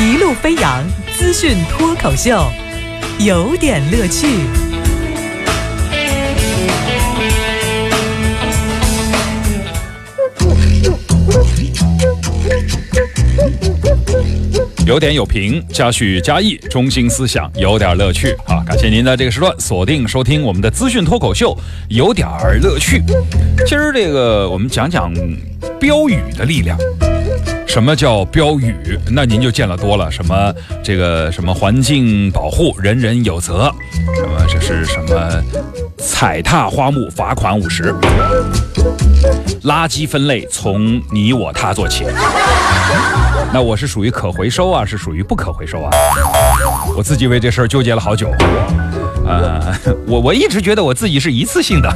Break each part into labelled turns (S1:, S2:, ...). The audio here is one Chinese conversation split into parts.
S1: 一路飞扬资讯脱口秀，有点乐趣。
S2: 有点有评，加叙加意，中心思想有点乐趣啊！感谢您的这个时段锁定收听我们的资讯脱口秀，有点儿乐趣。今儿这个我们讲讲标语的力量。什么叫标语？那您就见了多了，什么这个什么环境保护，人人有责，什么这是什么踩踏花木罚款五十，垃圾分类从你我他做起。那我是属于可回收啊，是属于不可回收啊？我自己为这事儿纠结了好久。呃，我我一直觉得我自己是一次性的。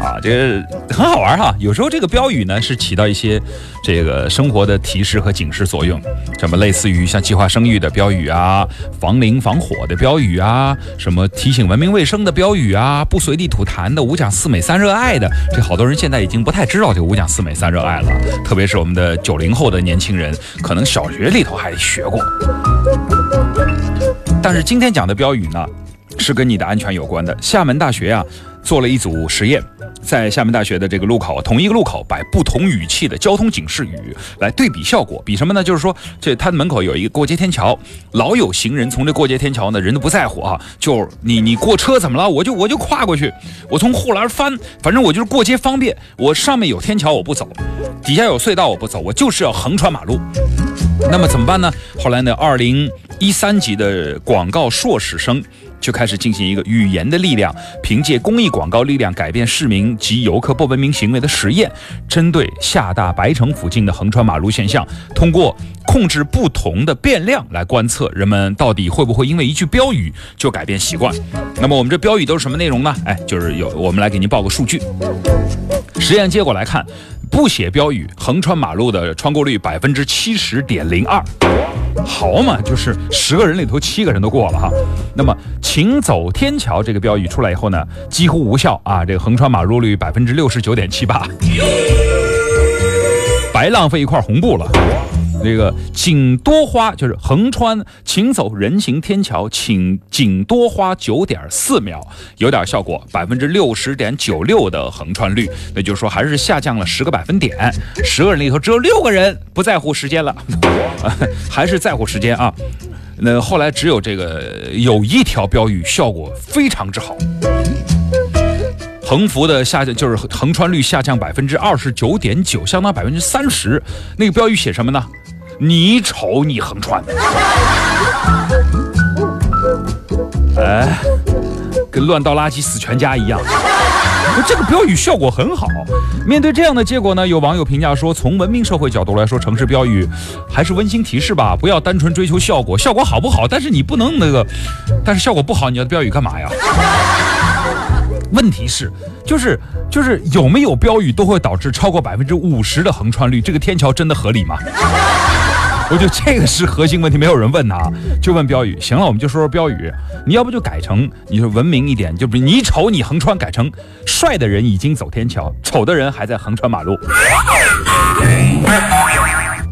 S2: 啊，这个很好玩哈。有时候这个标语呢是起到一些这个生活的提示和警示作用，什么类似于像计划生育的标语啊，防淋防火的标语啊，什么提醒文明卫生的标语啊，不随地吐痰的五讲四美三热爱的。这好多人现在已经不太知道这五讲四美三热爱了，特别是我们的九零后的年轻人，可能小学里头还学过。但是今天讲的标语呢，是跟你的安全有关的。厦门大学啊做了一组实验。在厦门大学的这个路口，同一个路口摆不同语气的交通警示语来对比效果，比什么呢？就是说，这它门口有一个过街天桥，老有行人从这过街天桥呢，人都不在乎啊，就你你过车怎么了？我就我就跨过去，我从护栏翻，反正我就是过街方便。我上面有天桥我不走，底下有隧道我不走，我就是要横穿马路。那么怎么办呢？后来呢，二零一三级的广告硕士生。就开始进行一个语言的力量，凭借公益广告力量改变市民及游客不文明行为的实验，针对厦大白城附近的横穿马路现象，通过控制不同的变量来观测人们到底会不会因为一句标语就改变习惯。那么我们这标语都是什么内容呢？哎，就是有我们来给您报个数据。实验结果来看，不写标语横穿马路的穿过率百分之七十点零二。好嘛，就是十个人里头七个人都过了哈。那么，请走天桥这个标语出来以后呢，几乎无效啊。这个横穿马路率百分之六十九点七八，白浪费一块红布了。那个请多花就是横穿，请走人行天桥，请仅多花九点四秒，有点效果，百分之六十点九六的横穿率，那就是说还是下降了十个百分点，十个人里头只有六个人不在乎时间了，还是在乎时间啊。那后来只有这个有一条标语效果非常之好，横幅的下降就是横穿率下降百分之二十九点九，相当百分之三十。那个标语写什么呢？你瞅你横穿，哎，跟乱倒垃圾死全家一样。这个标语效果很好。面对这样的结果呢，有网友评价说，从文明社会角度来说，城市标语还是温馨提示吧，不要单纯追求效果。效果好不好？但是你不能那个，但是效果不好，你要标语干嘛呀？问题是，就是就是有没有标语都会导致超过百分之五十的横穿率，这个天桥真的合理吗？我觉得这个是核心问题，没有人问他，就问标语。行了，我们就说说标语。你要不就改成，你说文明一点，就比你丑你横穿，改成帅的人已经走天桥，丑的人还在横穿马路。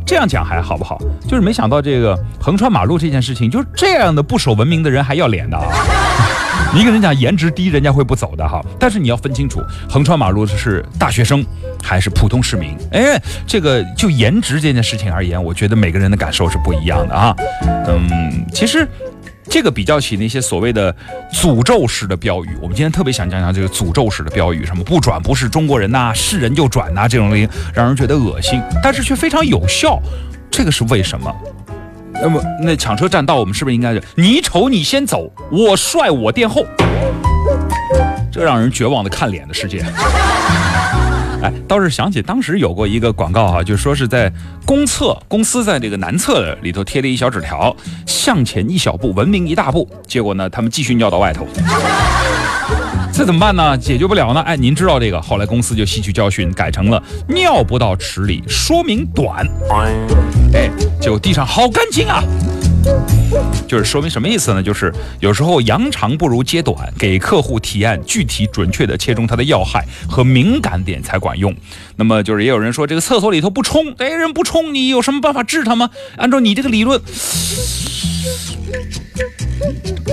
S2: 这样讲还好不好？就是没想到这个横穿马路这件事情，就是这样的不守文明的人还要脸的啊！你跟人讲颜值低，人家会不走的哈。但是你要分清楚，横穿马路的是大学生还是普通市民。哎，这个就颜值这件事情而言，我觉得每个人的感受是不一样的啊。嗯，其实这个比较起那些所谓的诅咒式的标语，我们今天特别想讲讲这个诅咒式的标语，什么不转不是中国人呐，是人就转呐，这种东西让人觉得恶心，但是却非常有效。这个是为什么？那么，那抢车占道，我们是不是应该是你丑你先走，我帅我殿后？这让人绝望的看脸的世界。哎，倒是想起当时有过一个广告哈，就说是在公厕公司在这个男厕里头贴了一小纸条：向前一小步，文明一大步。结果呢，他们继续尿到外头。这怎么办呢？解决不了呢？哎，您知道这个？后来公司就吸取教训，改成了尿不到池里，说明短。哎，就地上好干净啊！就是说明什么意思呢？就是有时候扬长不如揭短，给客户提案具体准确的切中他的要害和敏感点才管用。那么就是也有人说这个厕所里头不冲，哎，人不冲，你有什么办法治他吗？按照你这个理论，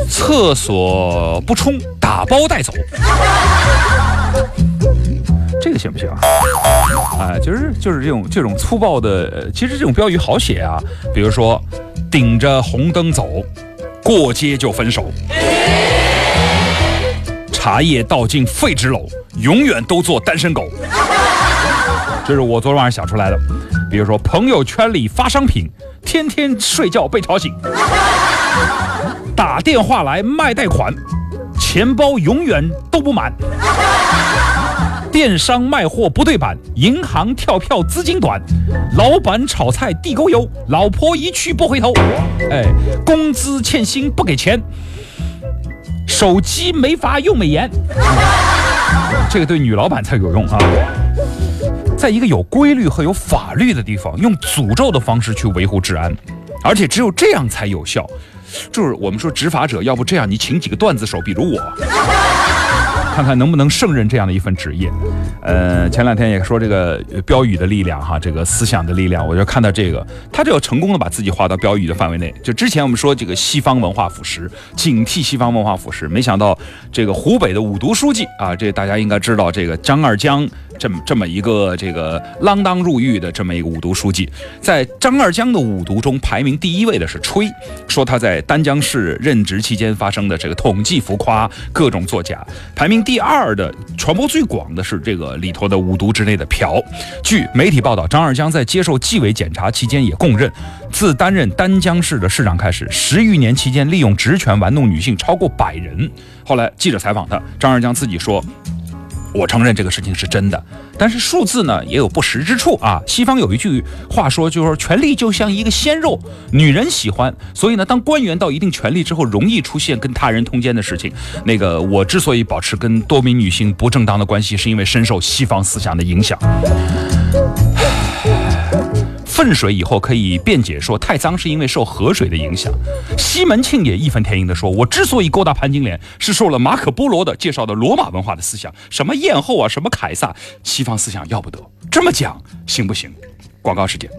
S2: 厕所不冲，打包带走。这个行不行啊？啊，就是就是这种这种粗暴的，其实这种标语好写啊。比如说，顶着红灯走，过街就分手；茶叶倒进废纸篓，永远都做单身狗。这是我昨天晚上想出来的。比如说，朋友圈里发商品，天天睡觉被吵醒；打电话来卖贷款，钱包永远都不满。电商卖货不对版，银行跳票资金短，老板炒菜地沟油，老婆一去不回头，哎，工资欠薪不给钱，手机没法用美颜，这个对女老板才有用啊！在一个有规律和有法律的地方，用诅咒的方式去维护治安，而且只有这样才有效。就是我们说执法者，要不这样，你请几个段子手，比如我。看看能不能胜任这样的一份职业。呃，前两天也说这个标语的力量哈，这个思想的力量，我就看到这个，他就要成功的把自己划到标语的范围内。就之前我们说这个西方文化腐蚀，警惕西方文化腐蚀，没想到这个湖北的五毒书记啊，这大家应该知道，这个张二江。这么这么一个这个锒铛入狱的这么一个五毒书记，在张二江的五毒中排名第一位的是吹，说他在丹江市任职期间发生的这个统计浮夸、各种作假。排名第二的传播最广的是这个里头的五毒之内的嫖。据媒体报道，张二江在接受纪委检查期间也供认，自担任丹江市的市长开始，十余年期间利用职权玩弄女性超过百人。后来记者采访他，张二江自己说。我承认这个事情是真的，但是数字呢也有不实之处啊。西方有一句话说，就是说权力就像一个鲜肉，女人喜欢，所以呢，当官员到一定权力之后，容易出现跟他人通奸的事情。那个我之所以保持跟多名女性不正当的关系，是因为深受西方思想的影响。粪水以后可以辩解说太脏是因为受河水的影响。西门庆也义愤填膺地说：“我之所以勾搭潘金莲，是受了马可波罗的介绍的罗马文化的思想，什么艳后啊，什么凯撒，西方思想要不得。这么讲行不行？”广告时间。